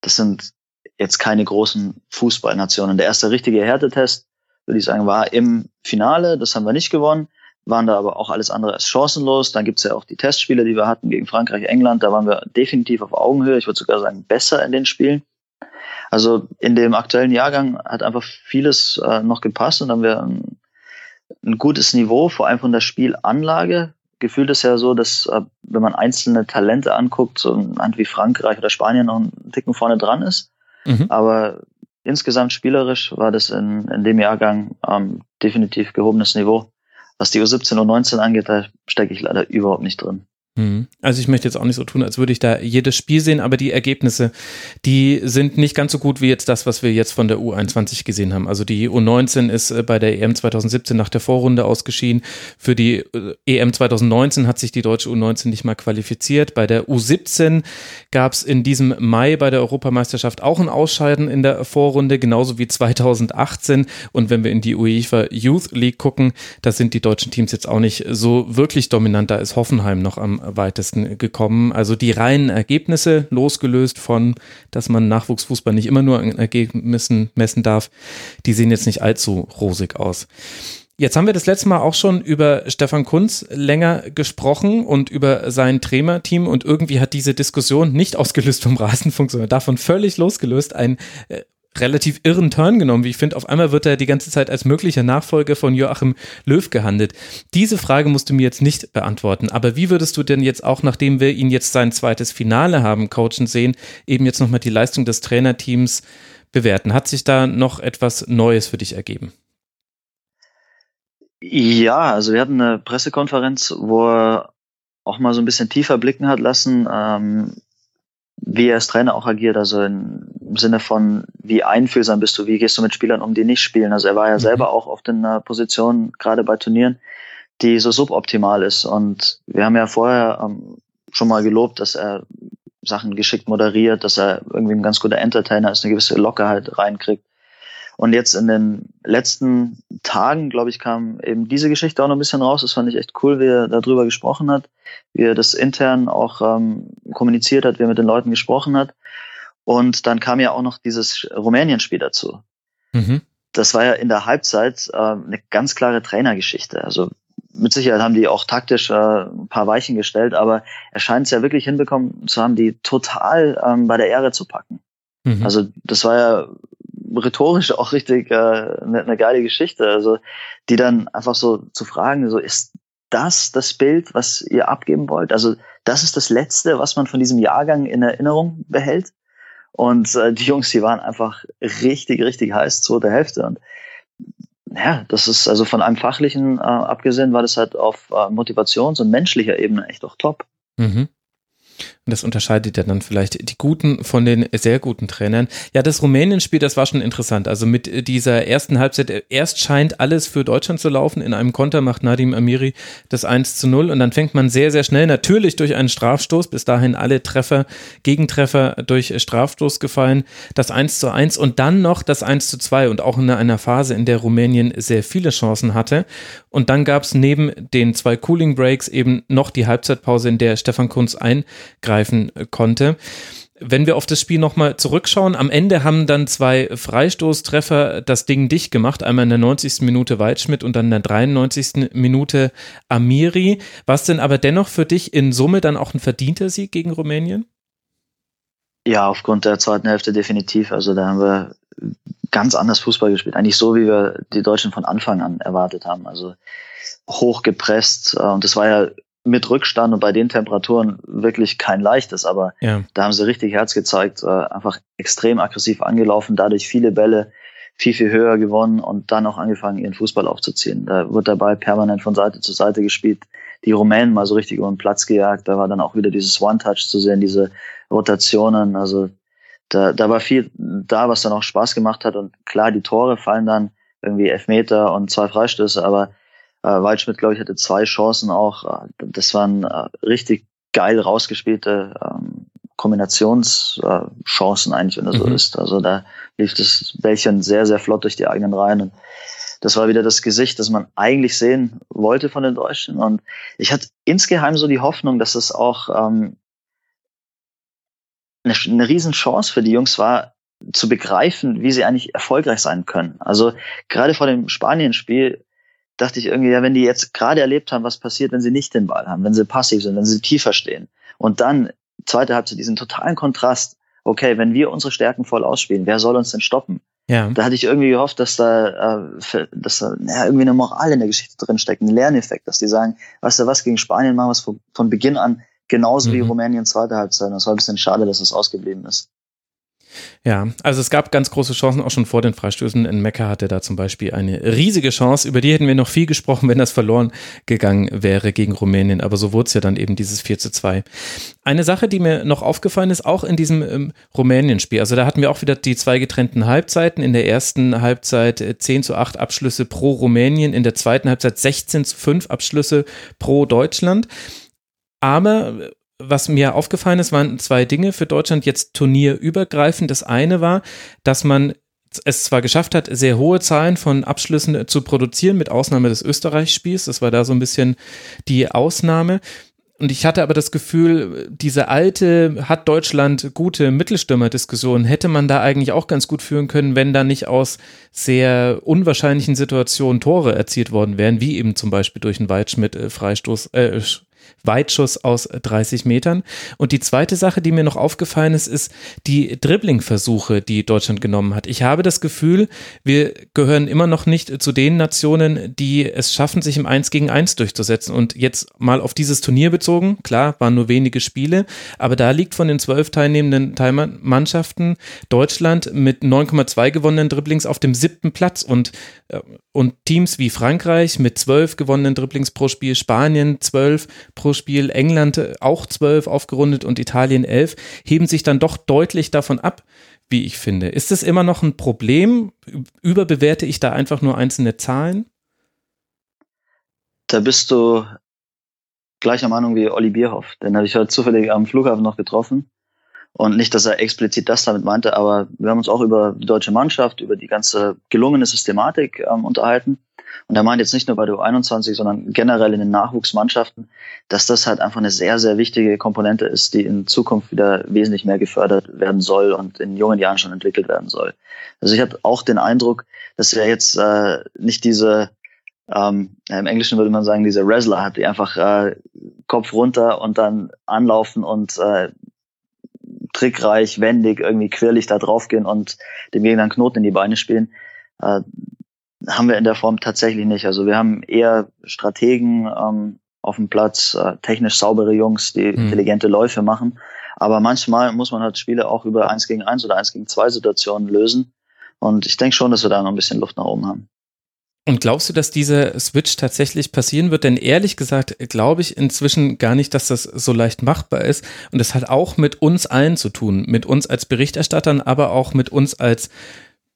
Das sind jetzt keine großen Fußballnationen. Der erste richtige Härtetest, würde ich sagen, war im Finale. Das haben wir nicht gewonnen, waren da aber auch alles andere als chancenlos. Dann gibt's ja auch die Testspiele, die wir hatten gegen Frankreich, England. Da waren wir definitiv auf Augenhöhe. Ich würde sogar sagen, besser in den Spielen. Also in dem aktuellen Jahrgang hat einfach vieles äh, noch gepasst und haben wir ein, ein gutes Niveau, vor allem von der Spielanlage. Gefühlt ist ja so, dass äh, wenn man einzelne Talente anguckt, so ein Land wie Frankreich oder Spanien noch einen Ticken vorne dran ist. Mhm. Aber insgesamt spielerisch war das in, in dem Jahrgang ähm, definitiv gehobenes Niveau. Was die U17 und 19 angeht, da stecke ich leider überhaupt nicht drin. Mhm. Also ich möchte jetzt auch nicht so tun, als würde ich da jedes Spiel sehen, aber die Ergebnisse, die sind nicht ganz so gut wie jetzt das, was wir jetzt von der U21 gesehen haben. Also die U19 ist äh, bei der EM 2017 nach der Vorrunde ausgeschieden. Für die äh, EM 2019 hat sich die deutsche U19 nicht mal qualifiziert. Bei der U17 gab es in diesem Mai bei der Europameisterschaft auch ein Ausscheiden in der Vorrunde, genauso wie 2018. Und wenn wir in die UEFA Youth League gucken, da sind die deutschen Teams jetzt auch nicht so wirklich dominant. Da ist Hoffenheim noch am weitesten gekommen. Also die reinen Ergebnisse, losgelöst von, dass man Nachwuchsfußball nicht immer nur an Ergebnissen messen darf, die sehen jetzt nicht allzu rosig aus. Jetzt haben wir das letzte Mal auch schon über Stefan Kunz länger gesprochen und über sein Trainerteam und irgendwie hat diese Diskussion nicht ausgelöst vom Rasenfunk, sondern davon völlig losgelöst ein äh, relativ irren Turn genommen, wie ich finde. Auf einmal wird er die ganze Zeit als möglicher Nachfolger von Joachim Löw gehandelt. Diese Frage musst du mir jetzt nicht beantworten. Aber wie würdest du denn jetzt auch, nachdem wir ihn jetzt sein zweites Finale haben coachen sehen, eben jetzt nochmal die Leistung des Trainerteams bewerten? Hat sich da noch etwas Neues für dich ergeben? Ja, also wir hatten eine Pressekonferenz, wo er auch mal so ein bisschen tiefer blicken hat lassen. Ähm, wie er als Trainer auch agiert, also im Sinne von, wie einfühlsam bist du, wie gehst du mit Spielern um, die nicht spielen. Also er war ja mhm. selber auch oft in einer Position, gerade bei Turnieren, die so suboptimal ist. Und wir haben ja vorher ähm, schon mal gelobt, dass er Sachen geschickt moderiert, dass er irgendwie ein ganz guter Entertainer ist, eine gewisse Lockerheit reinkriegt. Und jetzt in den letzten Tagen, glaube ich, kam eben diese Geschichte auch noch ein bisschen raus. Das fand ich echt cool, wie er darüber gesprochen hat, wie er das intern auch ähm, kommuniziert hat, wie er mit den Leuten gesprochen hat. Und dann kam ja auch noch dieses Rumänien-Spiel dazu. Mhm. Das war ja in der Halbzeit äh, eine ganz klare Trainergeschichte. Also mit Sicherheit haben die auch taktisch äh, ein paar Weichen gestellt, aber er scheint es ja wirklich hinbekommen zu haben, die total ähm, bei der Ehre zu packen. Mhm. Also das war ja rhetorisch auch richtig äh, eine, eine geile Geschichte. Also die dann einfach so zu fragen, so ist das das Bild, was ihr abgeben wollt? Also das ist das Letzte, was man von diesem Jahrgang in Erinnerung behält. Und äh, die Jungs, die waren einfach richtig, richtig heiß, zweite Hälfte. Und ja, das ist also von einem fachlichen äh, abgesehen, war das halt auf äh, Motivations- und menschlicher Ebene echt auch top. Mhm. Und das unterscheidet ja dann vielleicht die guten von den sehr guten Trainern. Ja, das Rumänien-Spiel, das war schon interessant. Also mit dieser ersten Halbzeit, erst scheint alles für Deutschland zu laufen. In einem Konter macht Nadim Amiri das 1 zu 0 und dann fängt man sehr, sehr schnell, natürlich durch einen Strafstoß, bis dahin alle Treffer, Gegentreffer durch Strafstoß gefallen, das 1 zu 1 und dann noch das 1 zu 2 und auch in einer Phase, in der Rumänien sehr viele Chancen hatte. Und dann gab es neben den zwei Cooling Breaks eben noch die Halbzeitpause, in der Stefan Kunz eingreifen konnte. Wenn wir auf das Spiel nochmal zurückschauen, am Ende haben dann zwei Freistoßtreffer das Ding dicht gemacht. Einmal in der 90. Minute Waldschmidt und dann in der 93. Minute Amiri. Was denn aber dennoch für dich in Summe dann auch ein verdienter Sieg gegen Rumänien? Ja, aufgrund der zweiten Hälfte definitiv. Also da haben wir ganz anders Fußball gespielt. Eigentlich so, wie wir die Deutschen von Anfang an erwartet haben. Also hochgepresst. Äh, und das war ja mit Rückstand und bei den Temperaturen wirklich kein leichtes, aber ja. da haben sie richtig Herz gezeigt, äh, einfach extrem aggressiv angelaufen, dadurch viele Bälle viel, viel höher gewonnen und dann auch angefangen, ihren Fußball aufzuziehen. Da wird Ball permanent von Seite zu Seite gespielt. Die Rumänen mal so richtig über den Platz gejagt. Da war dann auch wieder dieses One-Touch zu sehen, diese Rotationen. Also da, da war viel da, was dann auch Spaß gemacht hat. Und klar, die Tore fallen dann irgendwie Elfmeter und zwei Freistöße, aber äh, Waldschmidt, glaube ich, hatte zwei Chancen auch. Äh, das waren äh, richtig geil rausgespielte ähm, Kombinationschancen eigentlich, wenn das mhm. so ist. Also da lief das Bällchen sehr, sehr flott durch die eigenen Reihen. Und das war wieder das Gesicht, das man eigentlich sehen wollte von den Deutschen. Und ich hatte insgeheim so die Hoffnung, dass es auch ähm, eine, eine Riesenchance für die Jungs war, zu begreifen, wie sie eigentlich erfolgreich sein können. Also gerade vor dem Spanien-Spiel dachte ich irgendwie, ja, wenn die jetzt gerade erlebt haben, was passiert, wenn sie nicht den Ball haben, wenn sie passiv sind, wenn sie tiefer stehen. Und dann, zweite Halbzeit, diesen totalen Kontrast. Okay, wenn wir unsere Stärken voll ausspielen, wer soll uns denn stoppen? Ja. Da hatte ich irgendwie gehofft, dass da, äh, dass da ja, irgendwie eine Moral in der Geschichte drin steckt, ein Lerneffekt, dass die sagen, weißt du was, gegen Spanien machen wir es von, von Beginn an genauso mhm. wie Rumänien zweite Halbzeit. Das war ein bisschen schade, dass es ausgeblieben ist. Ja, also es gab ganz große Chancen auch schon vor den Freistößen. In Mekka hatte da zum Beispiel eine riesige Chance, über die hätten wir noch viel gesprochen, wenn das verloren gegangen wäre gegen Rumänien. Aber so wurde es ja dann eben dieses 4 zu 2. Eine Sache, die mir noch aufgefallen ist, auch in diesem ähm, Rumänien-Spiel, also da hatten wir auch wieder die zwei getrennten Halbzeiten. In der ersten Halbzeit 10 äh, zu 8 Abschlüsse pro Rumänien, in der zweiten Halbzeit 16 zu 5 Abschlüsse pro Deutschland. Aber was mir aufgefallen ist, waren zwei Dinge für Deutschland jetzt turnierübergreifend. Das eine war, dass man es zwar geschafft hat, sehr hohe Zahlen von Abschlüssen zu produzieren, mit Ausnahme des Österreich-Spiels. Das war da so ein bisschen die Ausnahme. Und ich hatte aber das Gefühl, diese alte, hat Deutschland gute Mittelstürmer-Diskussion, hätte man da eigentlich auch ganz gut führen können, wenn da nicht aus sehr unwahrscheinlichen Situationen Tore erzielt worden wären, wie eben zum Beispiel durch einen Weitschmidt-Freistoß, äh, Weitschuss aus 30 Metern. Und die zweite Sache, die mir noch aufgefallen ist, ist die Dribbling-Versuche, die Deutschland genommen hat. Ich habe das Gefühl, wir gehören immer noch nicht zu den Nationen, die es schaffen, sich im 1 gegen 1 durchzusetzen. Und jetzt mal auf dieses Turnier bezogen, klar, waren nur wenige Spiele, aber da liegt von den zwölf teilnehmenden Mannschaften Deutschland mit 9,2 gewonnenen Dribblings auf dem siebten Platz und, äh, und Teams wie Frankreich mit zwölf gewonnenen Dribblings pro Spiel, Spanien zwölf pro Spiel, England auch zwölf aufgerundet und Italien elf, heben sich dann doch deutlich davon ab, wie ich finde. Ist das immer noch ein Problem? Überbewerte ich da einfach nur einzelne Zahlen? Da bist du gleicher Meinung wie Olli Bierhoff. Den habe ich heute zufällig am Flughafen noch getroffen. Und nicht, dass er explizit das damit meinte, aber wir haben uns auch über die deutsche Mannschaft, über die ganze gelungene Systematik ähm, unterhalten. Und er meint jetzt nicht nur bei der U21, sondern generell in den Nachwuchsmannschaften, dass das halt einfach eine sehr, sehr wichtige Komponente ist, die in Zukunft wieder wesentlich mehr gefördert werden soll und in jungen Jahren schon entwickelt werden soll. Also ich habe auch den Eindruck, dass er jetzt äh, nicht diese, ähm, im Englischen würde man sagen, diese Wrestler hat, die einfach äh, Kopf runter und dann anlaufen und äh, trickreich, wendig, irgendwie quirlig da draufgehen und dem Gegner einen Knoten in die Beine spielen. Äh, haben wir in der Form tatsächlich nicht. Also wir haben eher Strategen ähm, auf dem Platz, äh, technisch saubere Jungs, die mhm. intelligente Läufe machen. Aber manchmal muss man halt Spiele auch über eins gegen eins oder eins gegen zwei Situationen lösen. Und ich denke schon, dass wir da noch ein bisschen Luft nach oben haben. Und glaubst du, dass dieser Switch tatsächlich passieren wird? Denn ehrlich gesagt glaube ich inzwischen gar nicht, dass das so leicht machbar ist. Und das hat auch mit uns allen zu tun, mit uns als Berichterstattern, aber auch mit uns als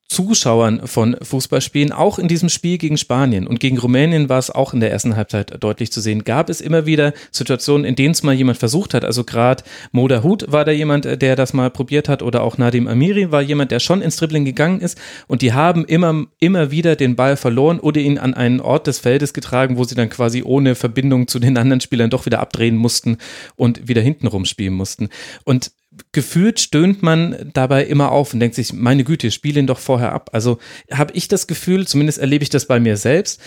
Zuschauern von Fußballspielen, auch in diesem Spiel gegen Spanien und gegen Rumänien war es auch in der ersten Halbzeit deutlich zu sehen, gab es immer wieder Situationen, in denen es mal jemand versucht hat. Also gerade Moda Hut war da jemand, der das mal probiert hat oder auch Nadim Amiri war jemand, der schon ins Dribbling gegangen ist und die haben immer, immer wieder den Ball verloren oder ihn an einen Ort des Feldes getragen, wo sie dann quasi ohne Verbindung zu den anderen Spielern doch wieder abdrehen mussten und wieder hinten rumspielen mussten. Und gefühlt stöhnt man dabei immer auf und denkt sich, meine Güte, spiel ihn doch vorher ab. Also habe ich das Gefühl, zumindest erlebe ich das bei mir selbst,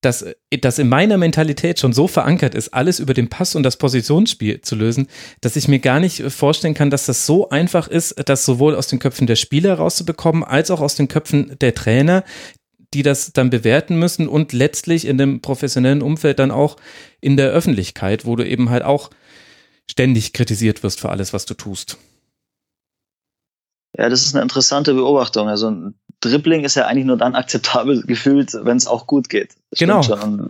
dass das in meiner Mentalität schon so verankert ist, alles über den Pass und das Positionsspiel zu lösen, dass ich mir gar nicht vorstellen kann, dass das so einfach ist, das sowohl aus den Köpfen der Spieler rauszubekommen, als auch aus den Köpfen der Trainer, die das dann bewerten müssen und letztlich in dem professionellen Umfeld dann auch in der Öffentlichkeit, wo du eben halt auch ständig kritisiert wirst für alles, was du tust. Ja, das ist eine interessante Beobachtung. Also ein Dribbling ist ja eigentlich nur dann akzeptabel gefühlt, wenn es auch gut geht. Genau.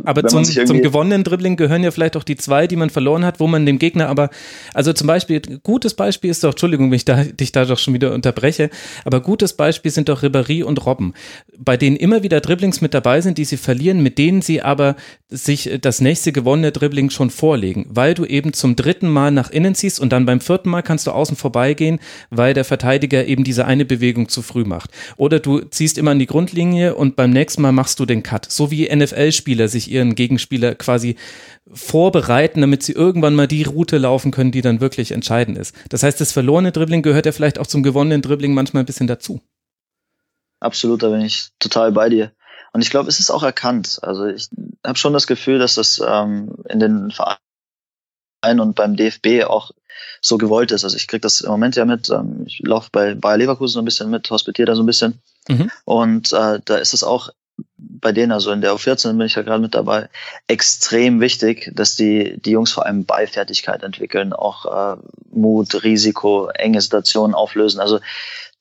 Aber zum, zum gewonnenen Dribbling gehören ja vielleicht auch die zwei, die man verloren hat, wo man dem Gegner aber, also zum Beispiel, gutes Beispiel ist doch, Entschuldigung, wenn ich da, dich da doch schon wieder unterbreche, aber gutes Beispiel sind doch Ribéry und Robben, bei denen immer wieder Dribblings mit dabei sind, die sie verlieren, mit denen sie aber sich das nächste gewonnene Dribbling schon vorlegen, weil du eben zum dritten Mal nach innen ziehst und dann beim vierten Mal kannst du außen vorbeigehen, weil der Verteidiger eben diese eine Bewegung zu früh macht. Oder du ziehst immer an die Grundlinie und beim nächsten Mal machst du den Cut. So wie NFL-Spieler sich ihren Gegenspieler quasi vorbereiten, damit sie irgendwann mal die Route laufen können, die dann wirklich entscheidend ist. Das heißt, das verlorene Dribbling gehört ja vielleicht auch zum gewonnenen Dribbling manchmal ein bisschen dazu. Absolut, da bin ich total bei dir. Und ich glaube, es ist auch erkannt. Also ich habe schon das Gefühl, dass das ähm, in den Vereinen und beim DFB auch so gewollt ist. Also ich kriege das im Moment ja mit. Ähm, ich laufe bei Bayer Leverkusen so ein bisschen mit, hospitiere da so ein bisschen. Mhm. Und äh, da ist es auch bei denen, also in der U14 bin ich ja gerade mit dabei, extrem wichtig, dass die, die Jungs vor allem Ballfertigkeit entwickeln, auch äh, Mut, Risiko, enge Situationen auflösen. Also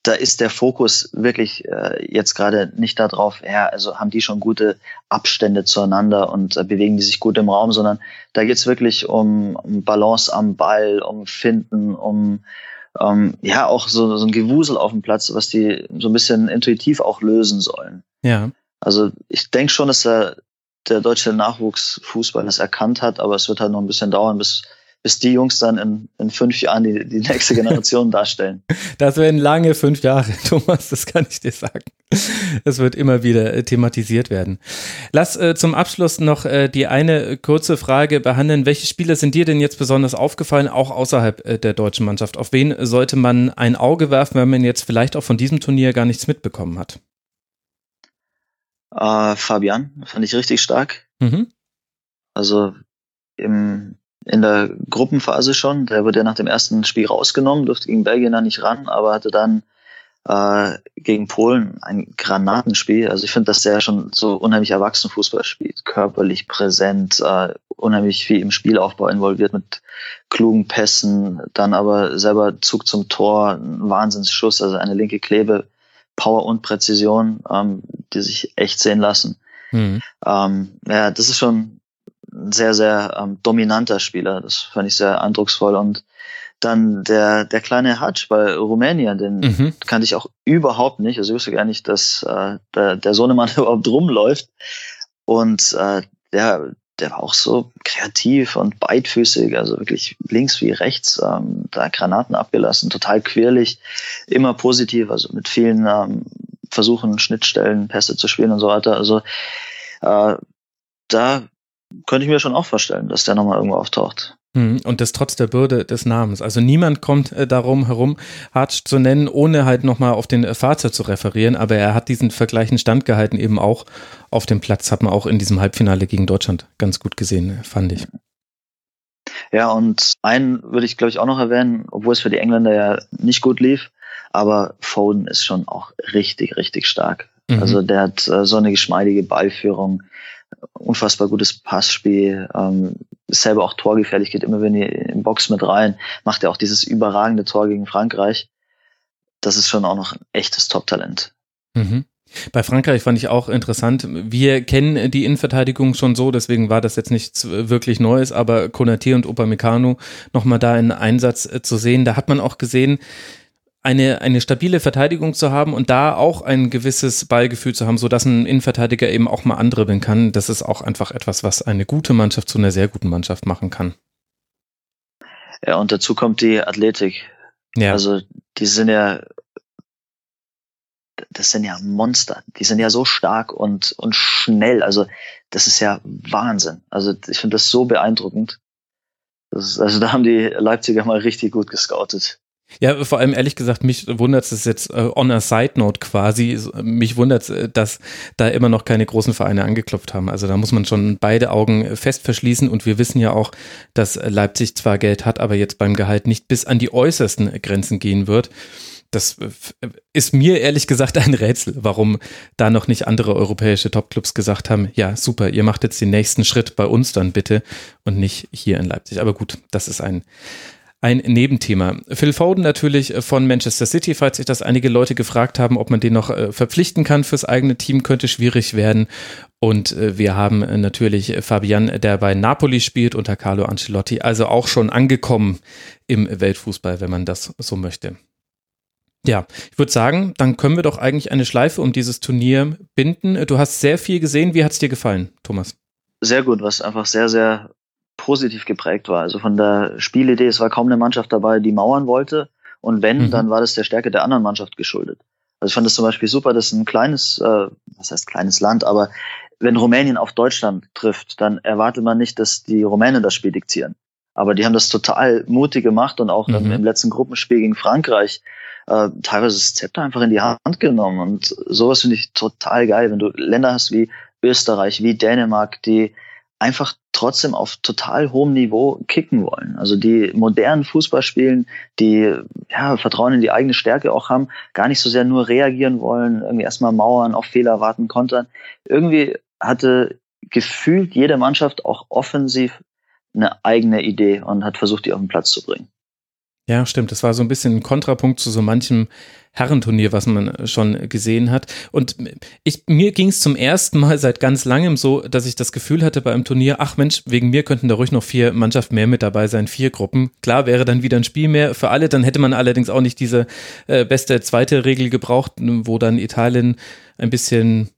da ist der Fokus wirklich äh, jetzt gerade nicht darauf, ja, also haben die schon gute Abstände zueinander und äh, bewegen die sich gut im Raum, sondern da geht's wirklich um, um Balance am Ball, um Finden, um ähm, ja auch so, so ein Gewusel auf dem Platz, was die so ein bisschen intuitiv auch lösen sollen. Ja. Also ich denke schon, dass der, der deutsche Nachwuchsfußball das erkannt hat, aber es wird halt noch ein bisschen dauern, bis bis die Jungs dann in, in fünf Jahren die, die nächste Generation darstellen. Das werden lange fünf Jahre, Thomas, das kann ich dir sagen. Es wird immer wieder äh, thematisiert werden. Lass äh, zum Abschluss noch äh, die eine kurze Frage behandeln. Welche Spieler sind dir denn jetzt besonders aufgefallen, auch außerhalb äh, der deutschen Mannschaft? Auf wen sollte man ein Auge werfen, wenn man jetzt vielleicht auch von diesem Turnier gar nichts mitbekommen hat? Äh, Fabian fand ich richtig stark. Mhm. Also im in der Gruppenphase schon. Der wurde ja nach dem ersten Spiel rausgenommen, durfte gegen Belgien da nicht ran, aber hatte dann äh, gegen Polen ein Granatenspiel. Also ich finde, dass der schon so unheimlich erwachsen Fußball spielt, körperlich präsent, äh, unheimlich viel im Spielaufbau involviert mit klugen Pässen, dann aber selber Zug zum Tor, ein Wahnsinnsschuss, also eine linke Klebe, Power und Präzision, ähm, die sich echt sehen lassen. Mhm. Ähm, ja, das ist schon ein sehr, sehr ähm, dominanter Spieler. Das fand ich sehr eindrucksvoll. Und dann der, der kleine Hatsch bei Rumänien, den mhm. kannte ich auch überhaupt nicht. Also ich wusste gar nicht, dass äh, der, der Sohnemann überhaupt rumläuft. Und äh, der, der war auch so kreativ und beidfüßig, also wirklich links wie rechts, ähm, da Granaten abgelassen, total quirlig, immer positiv, also mit vielen ähm, Versuchen, Schnittstellen, Pässe zu spielen und so weiter. Also äh, da könnte ich mir schon auch vorstellen, dass der nochmal irgendwo auftaucht. Hm, und das trotz der Bürde des Namens. Also niemand kommt äh, darum herum, Hartsch zu nennen, ohne halt nochmal auf den Vater zu referieren. Aber er hat diesen Vergleichen standgehalten, eben auch auf dem Platz, hat man auch in diesem Halbfinale gegen Deutschland ganz gut gesehen, fand ich. Ja, und einen würde ich, glaube ich, auch noch erwähnen, obwohl es für die Engländer ja nicht gut lief. Aber Foden ist schon auch richtig, richtig stark. Mhm. Also der hat äh, so eine geschmeidige Ballführung unfassbar gutes Passspiel, ähm, selber auch torgefährlich, geht immer wenn die in Box mit rein, macht er auch dieses überragende Tor gegen Frankreich. Das ist schon auch noch ein echtes Top-Talent. Mhm. Bei Frankreich fand ich auch interessant. Wir kennen die Innenverteidigung schon so, deswegen war das jetzt nichts wirklich Neues, aber Konaté und Upamecano nochmal da in Einsatz äh, zu sehen, da hat man auch gesehen, eine, eine stabile Verteidigung zu haben und da auch ein gewisses Ballgefühl zu haben, so dass ein Innenverteidiger eben auch mal andribbeln kann, das ist auch einfach etwas, was eine gute Mannschaft zu einer sehr guten Mannschaft machen kann. Ja, und dazu kommt die Athletik. Ja. Also, die sind ja, das sind ja Monster. Die sind ja so stark und, und schnell. Also, das ist ja Wahnsinn. Also, ich finde das so beeindruckend. Das also, da haben die Leipziger mal richtig gut gescoutet. Ja, vor allem ehrlich gesagt, mich wundert es jetzt äh, on a side note quasi. Mich wundert es, äh, dass da immer noch keine großen Vereine angeklopft haben. Also da muss man schon beide Augen fest verschließen und wir wissen ja auch, dass Leipzig zwar Geld hat, aber jetzt beim Gehalt nicht bis an die äußersten Grenzen gehen wird. Das äh, ist mir ehrlich gesagt ein Rätsel, warum da noch nicht andere europäische Topclubs gesagt haben, ja, super, ihr macht jetzt den nächsten Schritt bei uns dann bitte und nicht hier in Leipzig. Aber gut, das ist ein ein Nebenthema. Phil Foden natürlich von Manchester City, falls sich das einige Leute gefragt haben, ob man den noch äh, verpflichten kann fürs eigene Team, könnte schwierig werden. Und äh, wir haben äh, natürlich Fabian, der bei Napoli spielt, unter Carlo Ancelotti, also auch schon angekommen im Weltfußball, wenn man das so möchte. Ja, ich würde sagen, dann können wir doch eigentlich eine Schleife um dieses Turnier binden. Du hast sehr viel gesehen. Wie hat es dir gefallen, Thomas? Sehr gut, was einfach sehr, sehr positiv geprägt war. Also von der Spielidee, es war kaum eine Mannschaft dabei, die mauern wollte. Und wenn, mhm. dann war das der Stärke der anderen Mannschaft geschuldet. Also ich fand es zum Beispiel super, dass ein kleines, äh, was heißt kleines Land, aber wenn Rumänien auf Deutschland trifft, dann erwartet man nicht, dass die Rumänen das Spiel diktieren. Aber die haben das total mutig gemacht und auch mhm. im letzten Gruppenspiel gegen Frankreich äh, teilweise das Zepter einfach in die Hand genommen. Und sowas finde ich total geil, wenn du Länder hast wie Österreich, wie Dänemark, die einfach trotzdem auf total hohem Niveau kicken wollen. Also die modernen Fußball spielen, die ja, Vertrauen in die eigene Stärke auch haben, gar nicht so sehr nur reagieren wollen, irgendwie erstmal mauern, auf Fehler warten, kontern. Irgendwie hatte gefühlt jede Mannschaft auch offensiv eine eigene Idee und hat versucht, die auf den Platz zu bringen. Ja, stimmt. Das war so ein bisschen ein Kontrapunkt zu so manchem Herrenturnier, was man schon gesehen hat. Und ich, mir ging es zum ersten Mal seit ganz langem so, dass ich das Gefühl hatte bei einem Turnier, ach Mensch, wegen mir könnten da ruhig noch vier Mannschaften mehr mit dabei sein, vier Gruppen. Klar wäre dann wieder ein Spiel mehr für alle, dann hätte man allerdings auch nicht diese äh, beste zweite Regel gebraucht, wo dann Italien ein bisschen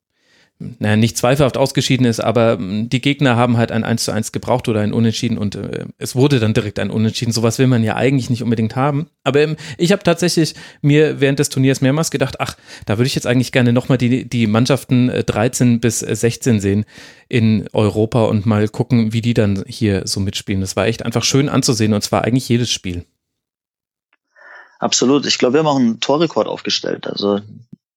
naja, nicht zweifelhaft ausgeschieden ist, aber hm, die Gegner haben halt ein 1 zu 1 gebraucht oder ein Unentschieden und äh, es wurde dann direkt ein Unentschieden. Sowas will man ja eigentlich nicht unbedingt haben. Aber ähm, ich habe tatsächlich mir während des Turniers mehrmals gedacht, ach, da würde ich jetzt eigentlich gerne nochmal die, die Mannschaften äh, 13 bis 16 sehen in Europa und mal gucken, wie die dann hier so mitspielen. Das war echt einfach schön anzusehen und zwar eigentlich jedes Spiel. Absolut. Ich glaube, wir haben auch einen Torrekord aufgestellt. Also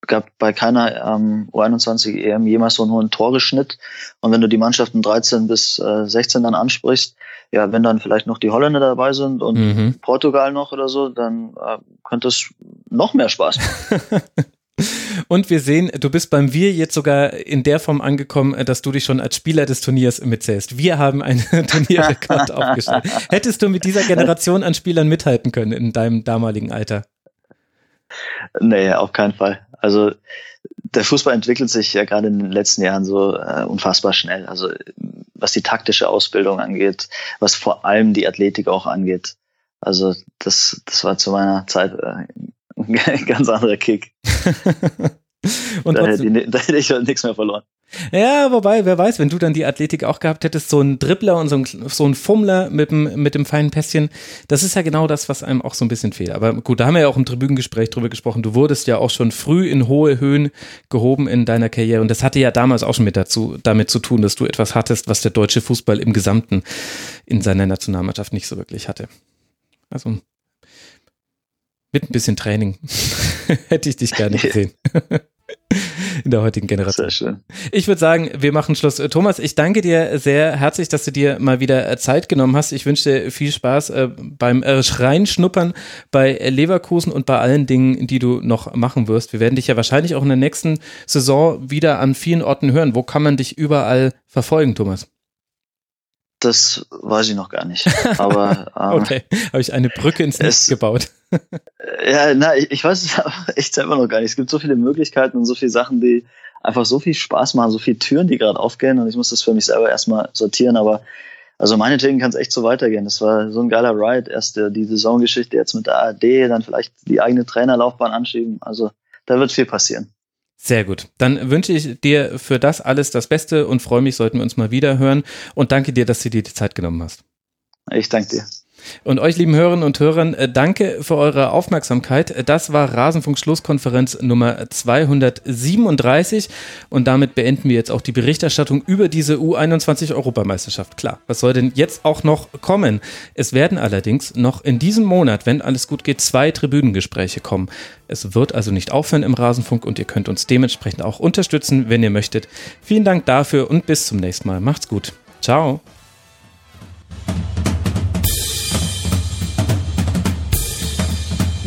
gab bei keiner ähm, U21 EM jemals so einen hohen Toreschnitt. Und wenn du die Mannschaften 13 bis äh, 16 dann ansprichst, ja, wenn dann vielleicht noch die Holländer dabei sind und mhm. Portugal noch oder so, dann äh, könnte es noch mehr Spaß machen. Und wir sehen, du bist beim Wir jetzt sogar in der Form angekommen, dass du dich schon als Spieler des Turniers mitzählst. Wir haben einen Turnierrekord aufgestellt. Hättest du mit dieser Generation an Spielern mithalten können in deinem damaligen Alter? Nee, auf keinen Fall. Also der Fußball entwickelt sich ja gerade in den letzten Jahren so äh, unfassbar schnell. Also was die taktische Ausbildung angeht, was vor allem die Athletik auch angeht. Also das, das war zu meiner Zeit äh, ein ganz anderer Kick. Und da, hätte ich, da hätte ich halt nichts mehr verloren. Ja, wobei, wer weiß, wenn du dann die Athletik auch gehabt hättest, so ein Dribbler und so ein, so ein Fummler mit dem, mit dem feinen Pässchen, das ist ja genau das, was einem auch so ein bisschen fehlt. Aber gut, da haben wir ja auch im Tribünengespräch drüber gesprochen. Du wurdest ja auch schon früh in hohe Höhen gehoben in deiner Karriere und das hatte ja damals auch schon mit dazu, damit zu tun, dass du etwas hattest, was der deutsche Fußball im Gesamten in seiner Nationalmannschaft nicht so wirklich hatte. Also mit ein bisschen Training hätte ich dich gerne gesehen. in der heutigen Generation. Sehr schön. Ich würde sagen, wir machen Schluss. Thomas, ich danke dir sehr herzlich, dass du dir mal wieder äh, Zeit genommen hast. Ich wünsche dir viel Spaß äh, beim äh, Reinschnuppern bei Leverkusen und bei allen Dingen, die du noch machen wirst. Wir werden dich ja wahrscheinlich auch in der nächsten Saison wieder an vielen Orten hören. Wo kann man dich überall verfolgen, Thomas? Das weiß ich noch gar nicht. Aber ähm, okay, habe ich eine Brücke ins Netz gebaut. ja, na, ich, ich weiß es echt selber noch gar nicht. Es gibt so viele Möglichkeiten und so viele Sachen, die einfach so viel Spaß machen, so viele Türen, die gerade aufgehen und ich muss das für mich selber erstmal sortieren, aber also meinetwegen kann es echt so weitergehen. Das war so ein geiler Ride. Erst die Saisongeschichte jetzt mit der ARD, dann vielleicht die eigene Trainerlaufbahn anschieben. Also da wird viel passieren. Sehr gut. Dann wünsche ich dir für das alles das Beste und freue mich, sollten wir uns mal wieder hören. Und danke dir, dass du dir die Zeit genommen hast. Ich danke dir. Und euch, lieben Hörerinnen und Hörern, äh, danke für eure Aufmerksamkeit. Das war Rasenfunk Schlusskonferenz Nummer 237 und damit beenden wir jetzt auch die Berichterstattung über diese U21 Europameisterschaft. Klar, was soll denn jetzt auch noch kommen? Es werden allerdings noch in diesem Monat, wenn alles gut geht, zwei Tribünengespräche kommen. Es wird also nicht aufhören im Rasenfunk und ihr könnt uns dementsprechend auch unterstützen, wenn ihr möchtet. Vielen Dank dafür und bis zum nächsten Mal. Macht's gut. Ciao.